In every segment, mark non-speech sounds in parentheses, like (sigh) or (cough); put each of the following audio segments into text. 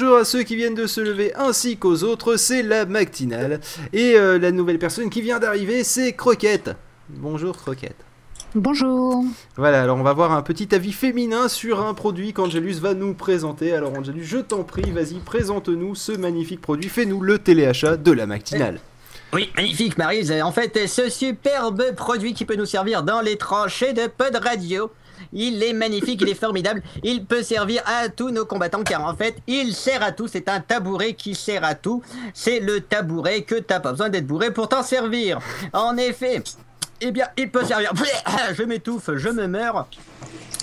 Bonjour à ceux qui viennent de se lever ainsi qu'aux autres, c'est la matinale. Et euh, la nouvelle personne qui vient d'arriver, c'est Croquette. Bonjour Croquette. Bonjour. Voilà, alors on va voir un petit avis féminin sur un produit qu'Angelus va nous présenter. Alors Angelus, je t'en prie, vas-y, présente-nous ce magnifique produit, fais-nous le téléachat de la matinale. Oui, magnifique Marise. En fait, ce superbe produit qui peut nous servir dans les tranchées de Pod Radio. Il est magnifique, il est formidable. Il peut servir à tous nos combattants car en fait, il sert à tout. C'est un tabouret qui sert à tout. C'est le tabouret que t'as pas besoin d'être bourré pour t'en servir. En effet, eh bien, il peut servir. (coughs) Je m'étouffe, je me meurs.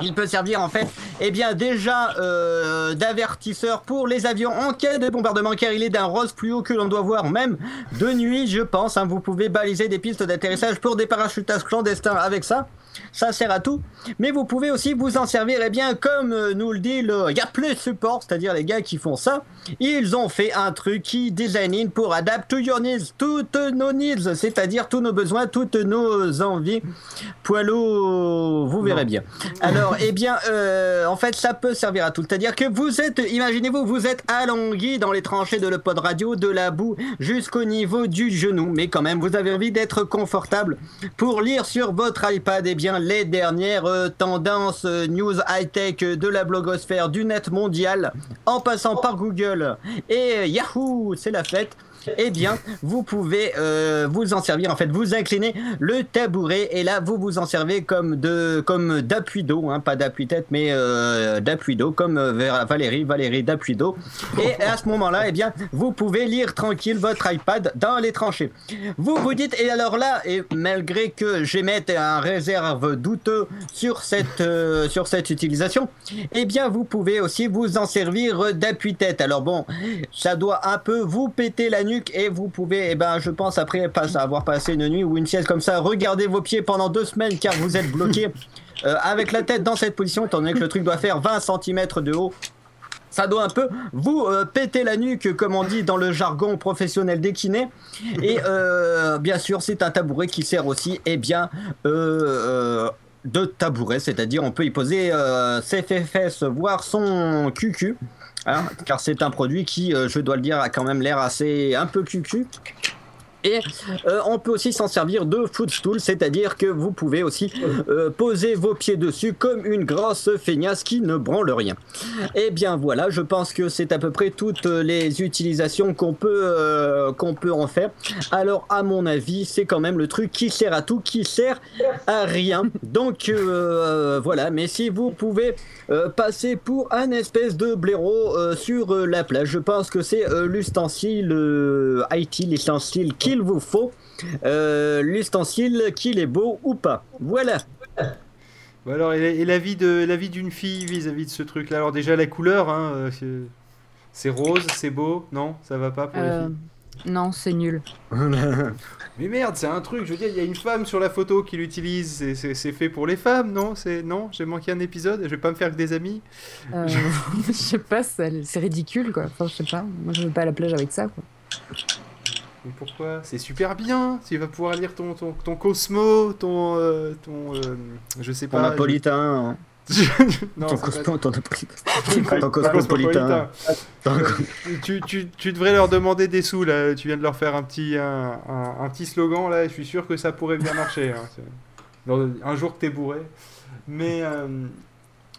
Il peut servir en fait, eh bien déjà euh, d'avertisseur pour les avions en cas de bombardement car il est d'un rose plus haut que l'on doit voir même de nuit je pense. Hein. vous pouvez baliser des pistes d'atterrissage pour des parachutages clandestins avec ça ça sert à tout. Mais vous pouvez aussi vous en servir, eh bien, comme euh, nous le dit le Plus Support, c'est-à-dire les gars qui font ça, ils ont fait un truc qui design pour adapt to your needs, toutes nos needs, c'est-à-dire tous nos besoins, toutes nos envies. Poilot, vous verrez bien. Alors, eh bien, euh, en fait, ça peut servir à tout. C'est-à-dire que vous êtes, imaginez-vous, vous êtes allongé dans les tranchées de le pod radio, de la boue jusqu'au niveau du genou, mais quand même, vous avez envie d'être confortable pour lire sur votre iPad, eh bien, les dernières euh, tendances euh, news high-tech de la blogosphère du net mondial, en passant par Google et Yahoo, c'est la fête eh bien, vous pouvez euh, vous en servir. En fait, vous inclinez le tabouret et là, vous vous en servez comme de comme d'appui d'eau, hein, pas d'appui tête, mais euh, d'appui d'eau, comme euh, Valérie, Valérie d'appui d'eau. Et (laughs) à ce moment-là, eh bien, vous pouvez lire tranquille votre iPad dans les tranchées. Vous vous dites, et alors là, et malgré que j'émette un réserve douteux sur cette sur cette utilisation, eh bien, vous pouvez aussi vous en servir d'appui tête. Alors bon, ça doit un peu vous péter la nuit et vous pouvez, eh ben, je pense, après avoir passé une nuit ou une sieste comme ça, regarder vos pieds pendant deux semaines car vous êtes bloqué (laughs) euh, avec la tête dans cette position, étant donné que le truc doit faire 20 cm de haut ça doit un peu vous euh, péter la nuque, comme on dit dans le jargon professionnel des kinés. Et euh, bien sûr, c'est un tabouret qui sert aussi, eh bien, de tabouret, c'est-à-dire on peut y poser ses fesses, voire son cucu. Hein, car c'est un produit qui, euh, je dois le dire, a quand même l'air assez un peu cucu. Et euh, on peut aussi s'en servir de footstool, c'est-à-dire que vous pouvez aussi euh, poser vos pieds dessus comme une grosse feignasse qui ne branle rien. Et eh bien voilà, je pense que c'est à peu près toutes les utilisations qu'on peut, euh, peut en faire. Alors à mon avis, c'est quand même le truc qui sert à tout, qui sert à rien. Donc voilà, mais si vous pouvez passer pour un espèce de blaireau sur la plage, je pense que c'est l'ustensile IT, l'ustensile qui il vous faut euh, l'ustensile, qu'il est beau ou pas. Voilà. alors, et, l'avis de l'avis d'une fille vis-à-vis de ce truc-là? Alors déjà la couleur, hein, euh, c'est rose, c'est beau, non? Ça va pas pour les euh, filles? Non, c'est nul. (laughs) Mais merde, c'est un truc. Je veux dire, il y a une femme sur la photo qui l'utilise. C'est fait pour les femmes, non? C'est non? J'ai manqué un épisode. Je vais pas me faire que des amis? (laughs) je sais pas, c'est ridicule quoi. Enfin, je sais pas. Moi, je vais pas à la plage avec ça quoi. Mais pourquoi C'est super bien. Tu vas pouvoir lire ton, ton, ton Cosmo, ton. Euh, ton euh, je sais pas. Ton Napolitain. (laughs) non, ton Cosmo, ton Napolitain. ton Cosmopolitain. tu, tu, tu, devrais leur demander des sous là. Tu viens de leur faire un petit, un, un, petit slogan là. Je suis sûr que ça pourrait bien marcher. Hein. Un jour que t'es bourré. Mais. Euh...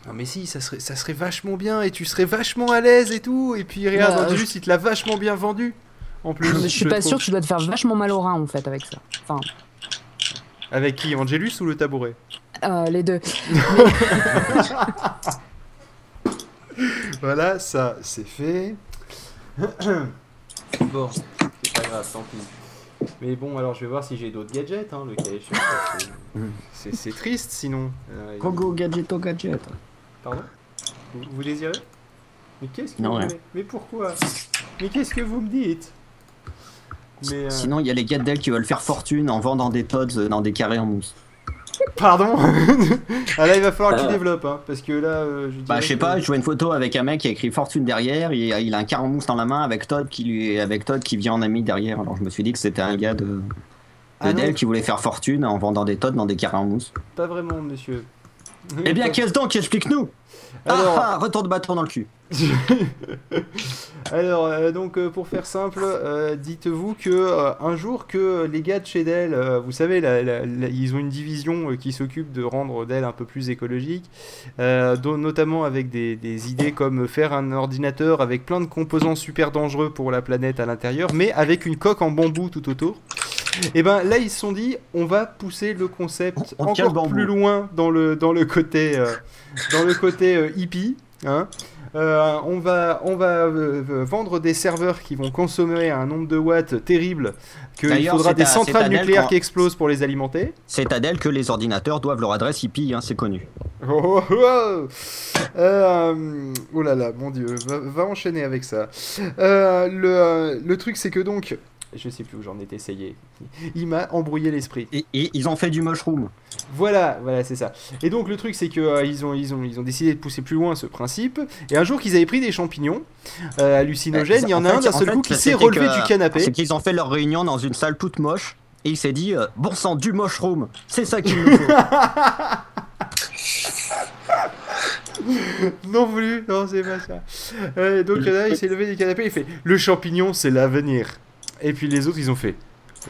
Non mais si, ça serait, ça serait vachement bien et tu serais vachement à l'aise et tout. Et puis regarde, bah, juste, il te l'a vachement bien vendu. En plus, je suis pas sûr que tu dois te faire vachement mal au rein en fait avec ça. Enfin. Avec qui? Angelus ou le tabouret? Euh, Les deux. (laughs) voilà, ça c'est fait. (coughs) bon, c'est pas grave, tant pis. Mais bon, alors je vais voir si j'ai d'autres gadgets, hein, le cas (coughs) C'est triste sinon. Euh, Kogo gadget au gadget. Pardon? Vous, désirez? Mais qu'est-ce que vous voulez? Mais pourquoi? Mais qu'est-ce que vous me dites? Euh, Sinon, il y a les gars d'elle qui veulent faire fortune en vendant des Tods dans des carrés en mousse. Pardon? (laughs) Ah Là, il va falloir que tu euh. développes, hein, parce que là, euh, je Bah, je sais pas, je vois une photo avec un mec qui a écrit fortune derrière, il, il a un carré en mousse dans la main avec Todd qui lui, avec Todd qui vient en ami derrière. Alors, je me suis dit que c'était un gars de, de ah qui voulait faire fortune en vendant des Todd dans des carrés en mousse. Pas vraiment, monsieur. Eh bien, qu'est-ce donc Explique-nous Alors- Ah, ah, retour de bâton dans le cul. (laughs) Alors, euh, donc, euh, pour faire simple, euh, dites-vous que un jour que les gars de chez Dell, vous savez, la- la- la- ils ont une division qui s'occupe de rendre Dell un peu plus écologique, dont- notamment avec des, des idées comme faire un ordinateur avec plein de composants super dangereux pour la planète à l'intérieur, mais avec une coque en bambou tout autour. Et ben là, ils se sont dit, on va pousser le concept encore plus loin dans le, dans le côté, euh, dans le côté euh, hippie. Hein. Euh, on va, on va euh, vendre des serveurs qui vont consommer un nombre de watts terrible, qu'il faudra des à- centrales nucléaires qui explosent pour les alimenter. C'est à Dell que les ordinateurs doivent leur adresse hippie, hein, c'est connu. (laughs) Oh, oh, oh. Euh, oh là là, mon dieu, va, va enchaîner avec ça. Euh, le, le truc, c'est que donc, je sais plus où j'en étais essayé. Il m'a embrouillé l'esprit. Et, et ils ont fait du mushroom. Voilà, voilà, c'est ça. Et donc le truc, c'est que euh, ils ont, ils ont, ils ont décidé de pousser plus loin ce principe. Et un jour qu'ils avaient pris des champignons euh, hallucinogènes, il y en a un d'un seul coup qui s'est relevé que- du canapé. C'est qu'ils ont fait leur réunion dans une salle toute moche. Et il s'est dit, euh, bon sang, du mushroom, c'est ça qu'il nous faut. (laughs) Non voulu, non c'est pas ça. Euh, donc là, il s'est levé du canapé, il fait le champignon c'est l'avenir. Et puis les autres ils ont fait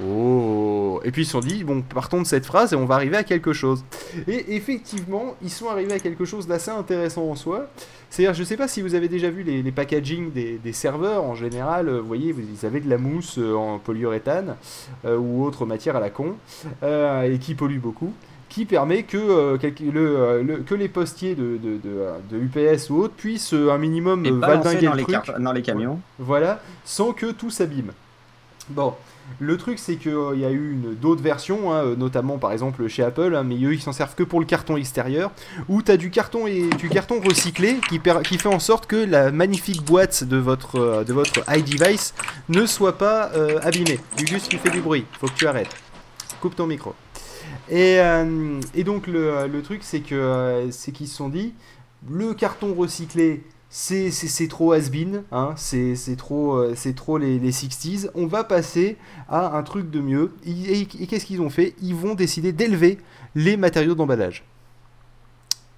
oh. Et puis ils se sont dit bon partons de cette phrase et on va arriver à quelque chose. Et effectivement ils sont arrivés à quelque chose d'assez intéressant en soi. C'est-à-dire je sais pas si vous avez déjà vu les, les packaging des, des serveurs en général. euh, Vous voyez vous- ils avaient de la mousse euh, en polyuréthane euh, ou autre matière à la con euh, et qui pollue beaucoup qui permet que, euh, quel- le, le- que les postiers de, de, de, de UPS ou autres puissent un minimum valdinguer dans le les, truc, dans les camions. voilà, sans que tout s'abîme. Bon, le truc c'est qu'il y a eu d'autres versions, hein, euh, notamment par exemple chez Apple, hein, mais eux ils s'en servent que pour le carton extérieur, où tu as du carton, et, du carton recyclé qui, qui fait en sorte que la magnifique boîte de votre, euh, de votre iDevice ne soit pas euh, abîmée. Gugus, tu fais du bruit, faut que tu arrêtes. Coupe ton micro. Et, euh, donc le, le truc euh, c'est qu'ils se sont dit le carton recyclé c'est trop has-been, hein, c'est trop, euh, c'est trop les, les 60s. On va passer à un truc de mieux. Et- et qu'est-ce qu'ils ont fait? Ils vont décider d'élever les matériaux d'emballage.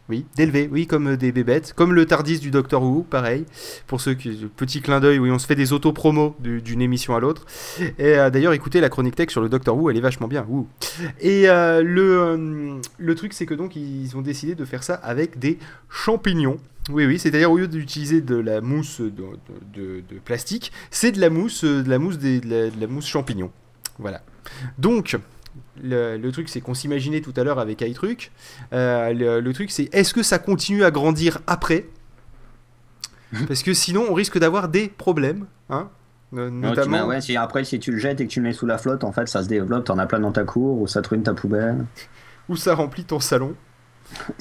Oui, d'élever, oui, comme des bébêtes, comme le Tardis du Doctor Who, pareil. Pour ceux qui, petit clin d'œil, oui, on se fait des auto-promos du- d'une émission à l'autre. Et euh, d'ailleurs, écoutez la chronique tech sur le Doctor Who, elle est vachement bien. Wouh. Et euh, le, euh, le truc, c'est que donc ils ont décidé de faire ça avec des champignons. Oui, oui, c'est-à-dire au lieu d'utiliser de la mousse de, plastique, c'est de la mousse, de la mousse, de la mousse champignon. Voilà. Donc, le, le truc, c'est qu'on s'imaginait tout à l'heure avec iTruc. euh, le, le truc, c'est est-ce que ça continue à grandir après? (laughs) Parce que sinon, on risque d'avoir des problèmes, hein notamment. mets- ouais, si, après, si tu le jettes et que tu le mets sous la flotte, en fait, ça se développe, t'en as plein dans ta cour ou ça te ruine ta poubelle. (laughs) où ça remplit ton salon. (laughs)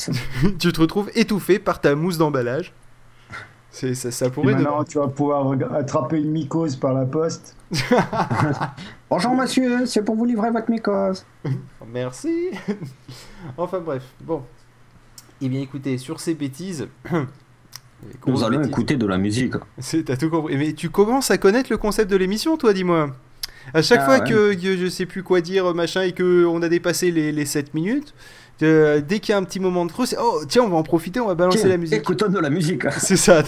tu te retrouves étouffé par ta mousse d'emballage. C'est, ça, ça Et pourrait. de- maintenant, tu vas pouvoir attraper une mycose par la poste. (laughs) Bonjour monsieur, c'est pour vous livrer votre mycose. (laughs) Merci. (laughs) enfin bref, bon. Eh bien écoutez, sur ces bêtises. (coughs) Nous allons bêtises, écouter de la musique. C'est, t'as tout compris. Mais tu commences à connaître le concept de l'émission, toi, dis-moi. À chaque Ah fois ouais. que, que je sais plus quoi dire, machin, et que on a dépassé les, les 7 minutes, euh, dès qu'il y a un petit moment de creux, c'est oh tiens, on va en profiter, on va balancer Tiens, la musique. Écoutons de la musique. (laughs) C'est ça,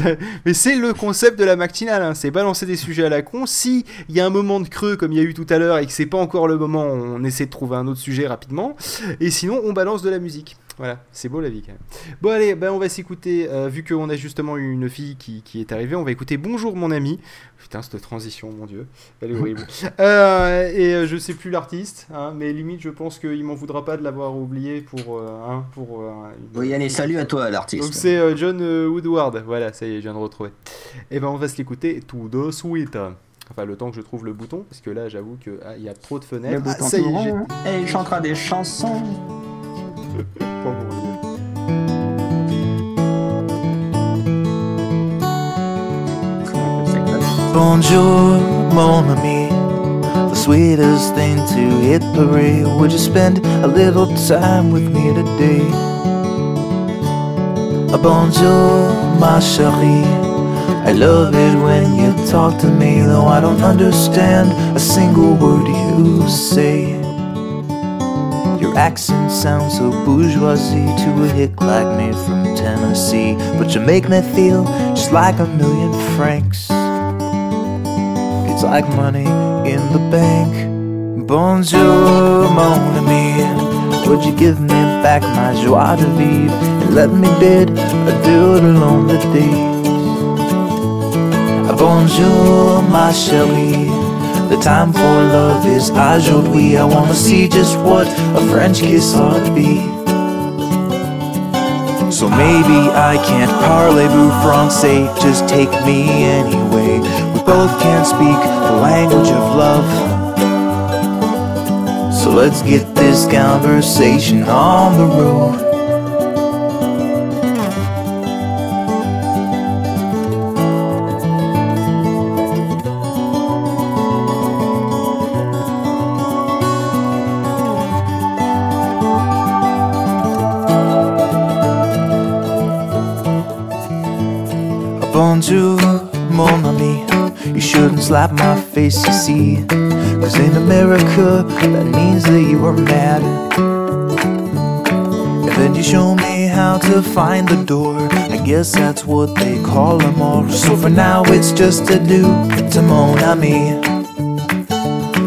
mais c'est le concept de la matinale, hein. c'est balancer des sujets à la con. Si il y a un moment de creux comme il y a eu tout à l'heure et que c'est pas encore le moment, on essaie de trouver un autre sujet rapidement. Et sinon, on balance de la musique. Voilà, c'est beau la vie quand même. Bon allez, ben on va s'écouter, euh, vu qu'on a justement eu une fille qui, qui est arrivée, on va écouter Bonjour mon ami. Putain, cette transition, mon dieu, elle est horrible. (laughs) Euh, et euh, je sais plus l'artiste, hein, mais limite je pense qu'il m'en voudra pas de l'avoir oublié pour... euh, hein, pour euh, une- Oui, allez, salut à toi donc l'artiste. c'est euh, John euh, Woodward, voilà, ça y est, je viens de retrouver. Et ben on va se l'écouter tout de suite. Enfin le temps que je trouve le bouton, parce que là j'avoue que ah, il y a trop de Le fenêtres. Ah, bouton ça y est, Et il chantera des chansons. Bonjour, mon ami. The sweetest thing to hit parade. Would you spend a little time with me today? Bonjour, ma chérie. I love it when you talk to me, though I don't understand a single word you say. Accent sounds so bourgeoisie to a hick like me from Tennessee. But you make me feel just like a million francs. It's like money in the bank. Bonjour, mon ami. Would you give me back my joie de vivre and let me bid adieu to lonely days? Bonjour, ma chérie. The time for love is aujourd'hui. I wanna see just what a French kiss ought to be. So maybe I can't parlez-vous français, just take me anyway. We both can't speak the language of love. So let's get this conversation on the road. to you, mon me. You shouldn't slap my face, you see. Cause in America, that means that you are mad. And then you show me how to find the door. I guess that's what they call a all. So for now, it's just a do, to mon me.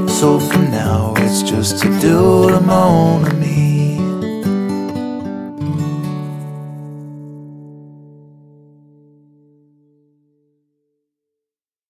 So for now, it's just a do, to mon me.